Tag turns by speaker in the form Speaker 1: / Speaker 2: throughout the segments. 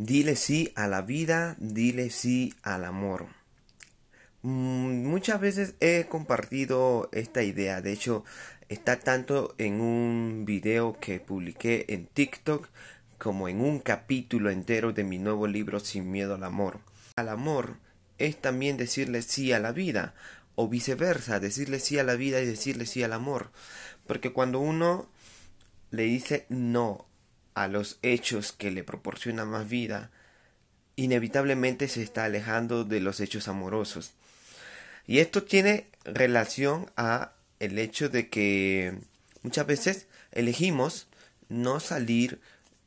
Speaker 1: Dile sí a la vida, dile sí al amor. Mm, muchas veces he compartido esta idea, de hecho está tanto en un video que publiqué en TikTok como en un capítulo entero de mi nuevo libro Sin miedo al amor. Al amor es también decirle sí a la vida o viceversa, decirle sí a la vida y decirle sí al amor. Porque cuando uno le dice no a los hechos que le proporcionan más vida, inevitablemente se está alejando de los hechos amorosos. Y esto tiene relación a el hecho de que muchas veces elegimos no salir,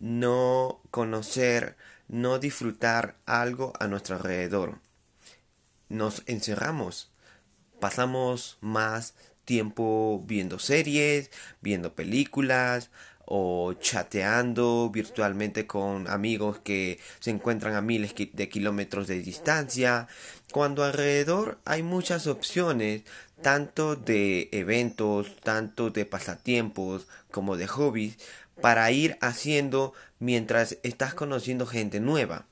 Speaker 1: no conocer, no disfrutar algo a nuestro alrededor. Nos encerramos, pasamos más tiempo viendo series, viendo películas, o chateando virtualmente con amigos que se encuentran a miles de kilómetros de distancia, cuando alrededor hay muchas opciones, tanto de eventos, tanto de pasatiempos como de hobbies, para ir haciendo mientras estás conociendo gente nueva.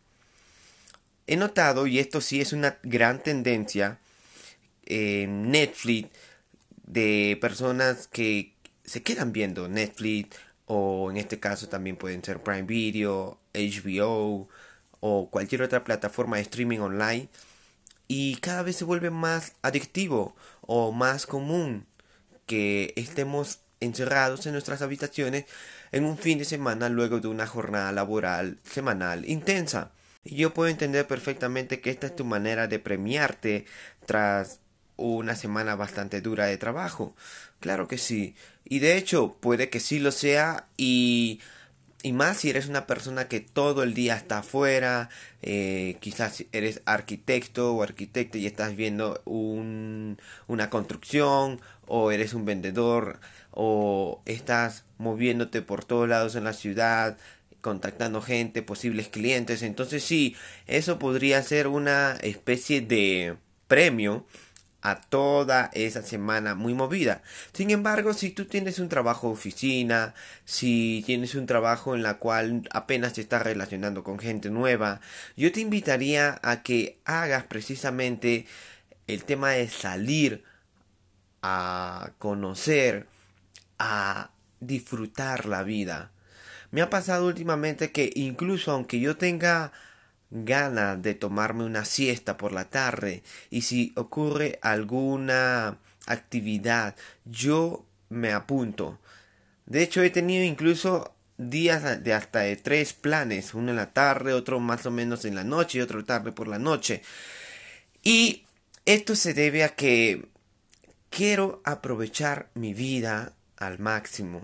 Speaker 1: He notado, y esto sí es una gran tendencia, en Netflix, de personas que se quedan viendo Netflix o en este caso también pueden ser Prime Video, HBO o cualquier otra plataforma de streaming online y cada vez se vuelve más adictivo o más común que estemos encerrados en nuestras habitaciones en un fin de semana luego de una jornada laboral semanal intensa. Y yo puedo entender perfectamente que esta es tu manera de premiarte tras una semana bastante dura de trabajo. Claro que sí. Y de hecho, puede que sí lo sea y, y más si eres una persona que todo el día está afuera, eh, quizás eres arquitecto o arquitecta y estás viendo un, una construcción o eres un vendedor o estás moviéndote por todos lados en la ciudad contactando gente, posibles clientes. Entonces sí, eso podría ser una especie de premio a toda esa semana muy movida. Sin embargo, si tú tienes un trabajo oficina, si tienes un trabajo en la cual apenas te estás relacionando con gente nueva, yo te invitaría a que hagas precisamente el tema de salir a conocer, a disfrutar la vida. Me ha pasado últimamente que incluso aunque yo tenga gana de tomarme una siesta por la tarde y si ocurre alguna actividad yo me apunto. De hecho he tenido incluso días de hasta de tres planes, uno en la tarde, otro más o menos en la noche y otro tarde por la noche. Y esto se debe a que quiero aprovechar mi vida al máximo.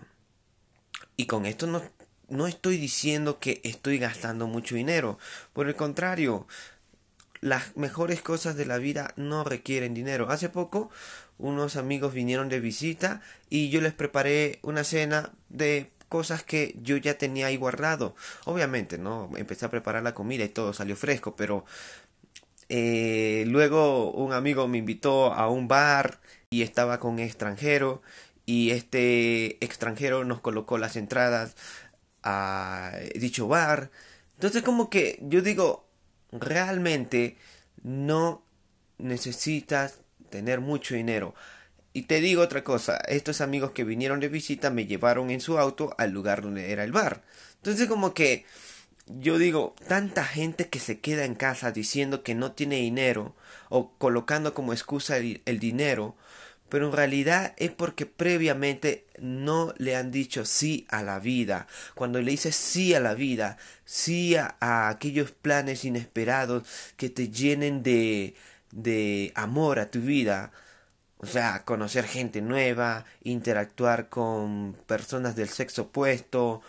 Speaker 1: Y con esto no no estoy diciendo que estoy gastando mucho dinero. Por el contrario, las mejores cosas de la vida no requieren dinero. Hace poco unos amigos vinieron de visita y yo les preparé una cena de cosas que yo ya tenía ahí guardado. Obviamente, ¿no? Empecé a preparar la comida y todo salió fresco, pero eh, luego un amigo me invitó a un bar y estaba con un extranjero y este extranjero nos colocó las entradas a dicho bar. Entonces como que yo digo, realmente no necesitas tener mucho dinero. Y te digo otra cosa, estos amigos que vinieron de visita me llevaron en su auto al lugar donde era el bar. Entonces como que yo digo, tanta gente que se queda en casa diciendo que no tiene dinero o colocando como excusa el, el dinero pero en realidad es porque previamente no le han dicho sí a la vida. Cuando le dices sí a la vida, sí a, aquellos planes inesperados que te llenen de, de amor a tu vida, o sea, conocer gente nueva, interactuar con personas del sexo opuesto,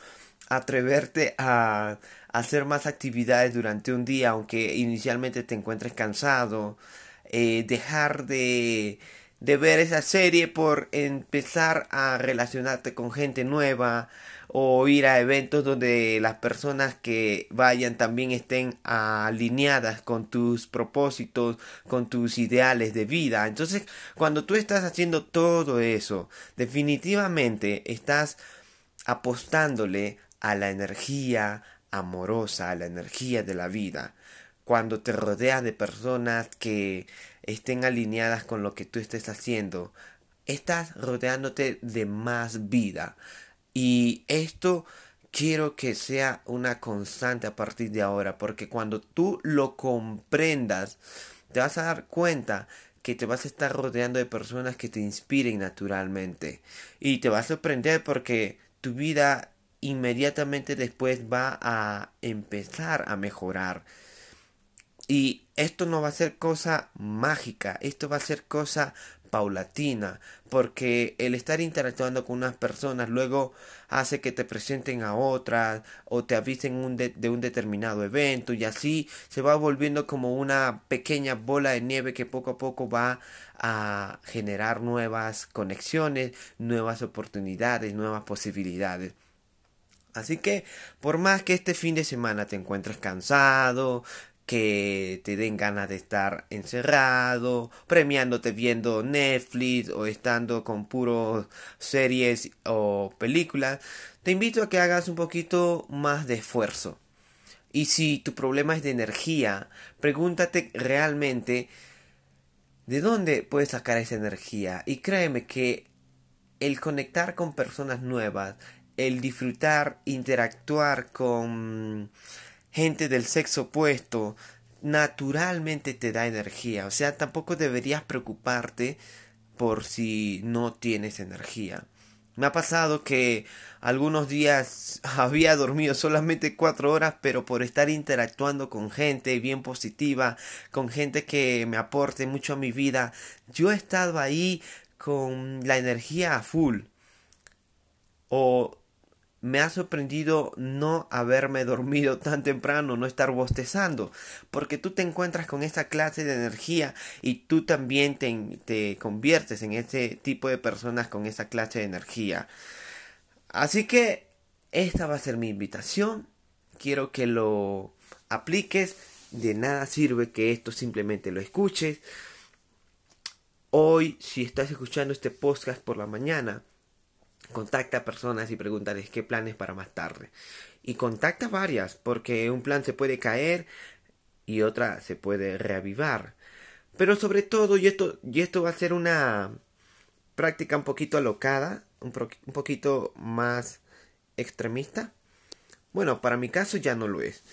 Speaker 1: atreverte a hacer más actividades durante un día, aunque inicialmente te encuentres cansado, eh, dejar de de ver esa serie por empezar a relacionarte con gente nueva o ir a eventos donde las personas que vayan también estén alineadas con tus propósitos, con tus ideales de vida. Entonces, cuando tú estás haciendo todo eso, definitivamente estás apostándole a la energía, amorosa, la energía de la vida. Cuando te rodeas de personas que estén alineadas con lo que tú estés haciendo, estás rodeándote de más vida. Y esto quiero que sea una constante a partir de ahora, porque cuando tú lo comprendas, te vas a dar cuenta que te vas a estar rodeando de personas que te inspiren naturalmente. Y te va a sorprender porque tu vida inmediatamente después va a empezar a mejorar. Y esto no va a ser cosa mágica, esto va a ser cosa paulatina, porque el estar interactuando con unas personas luego hace que te presenten a otras o te avisen de un determinado evento y así se va volviendo como una pequeña bola de nieve que poco a poco va a generar nuevas conexiones, nuevas oportunidades, nuevas posibilidades. Así que por más que este fin de semana te encuentres cansado, que te den ganas de estar encerrado, premiándote viendo Netflix o estando con puros series o películas, te invito a que hagas un poquito más de esfuerzo. Y si tu problema es de energía, pregúntate realmente de dónde puedes sacar esa energía. Y créeme que el conectar con personas nuevas, el disfrutar, interactuar con gente del sexo opuesto, naturalmente te da energía. O sea, tampoco deberías preocuparte por si no tienes energía. Me ha pasado que algunos días había dormido solamente cuatro horas, pero por estar interactuando con gente bien positiva, con gente que me aporte mucho a mi vida, yo he estado ahí con la energía a full. O me ha sorprendido no haberme dormido tan temprano, no estar bostezando, porque tú te encuentras con esa clase de energía y tú también te, conviertes en ese tipo de personas con esa clase de energía. Así que esta va a ser mi invitación. Quiero que lo apliques. De nada sirve que esto simplemente lo escuches. Hoy, si estás escuchando este podcast por la mañana, contacta a personas y pregúntales qué planes para más tarde. Y contacta varias, porque un plan se puede caer y otra se puede reavivar. Pero sobre todo, y esto, y esto va a ser una práctica un poquito alocada, un, un poquito más extremista. Bueno, para mi caso ya no lo es.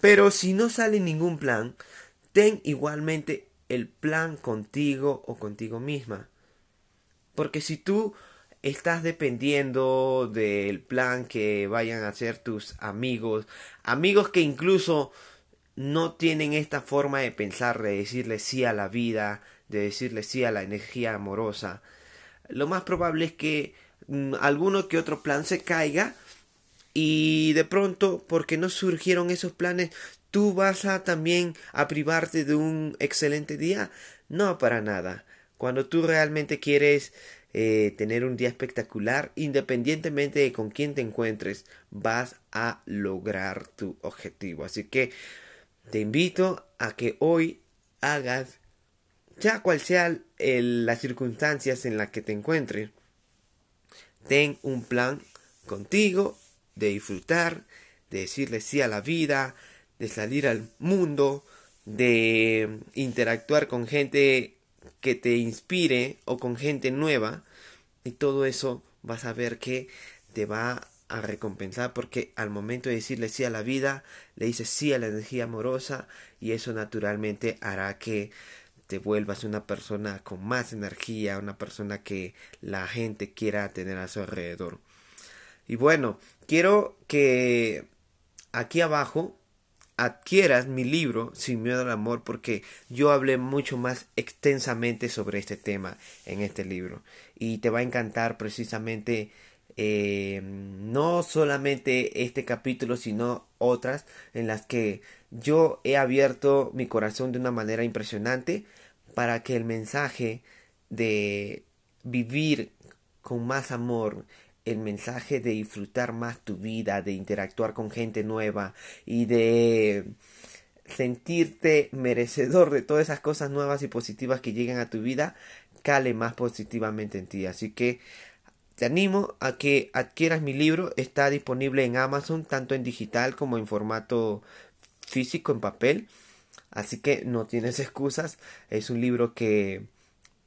Speaker 1: Pero si no sale ningún plan, ten igualmente el plan contigo o contigo misma. Porque si tú estás dependiendo del plan que vayan a hacer tus amigos, amigos que incluso no tienen esta forma de pensar, de decirle sí a la vida, de decirle sí a la energía amorosa. Lo más probable es que mm, alguno que otro plan se caiga y de pronto, porque no surgieron esos planes, tú vas a también a privarte de un excelente día. No, para nada. Cuando tú realmente quieres eh, tener un día espectacular, independientemente de con quién te encuentres, vas a lograr tu objetivo. Así que te invito a que hoy hagas, ya cual sea las circunstancias en las que te encuentres, ten un plan contigo de disfrutar, de decirle sí a la vida, de salir al mundo, de interactuar con gente que te inspire o con gente nueva y todo eso vas a ver que te va a recompensar porque al momento de decirle sí a la vida le dices sí a la energía amorosa y eso naturalmente hará que te vuelvas una persona con más energía, una persona que la gente quiera tener a su alrededor. Y bueno, quiero que aquí abajo adquieras mi libro Sin miedo al amor porque yo hablé mucho más extensamente sobre este tema en este libro. Y te va a encantar precisamente eh, no solamente este capítulo sino otras en las que yo he abierto mi corazón de una manera impresionante para que el mensaje de vivir con más amor el mensaje de disfrutar más tu vida, de interactuar con gente nueva y de sentirte merecedor de todas esas cosas nuevas y positivas que llegan a tu vida, cale más positivamente en ti. Así que Te animo a que adquieras mi libro. Está disponible en Amazon, tanto en digital como en formato físico, en papel. Así que no tienes excusas. Es un libro que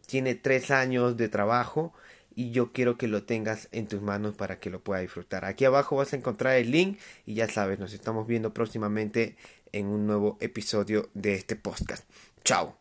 Speaker 1: tiene tres años de trabajo y yo quiero que lo tengas en tus manos para que lo puedas disfrutar. Aquí abajo vas a encontrar el link y ya sabes, nos estamos viendo próximamente en un nuevo episodio de este podcast. Chao.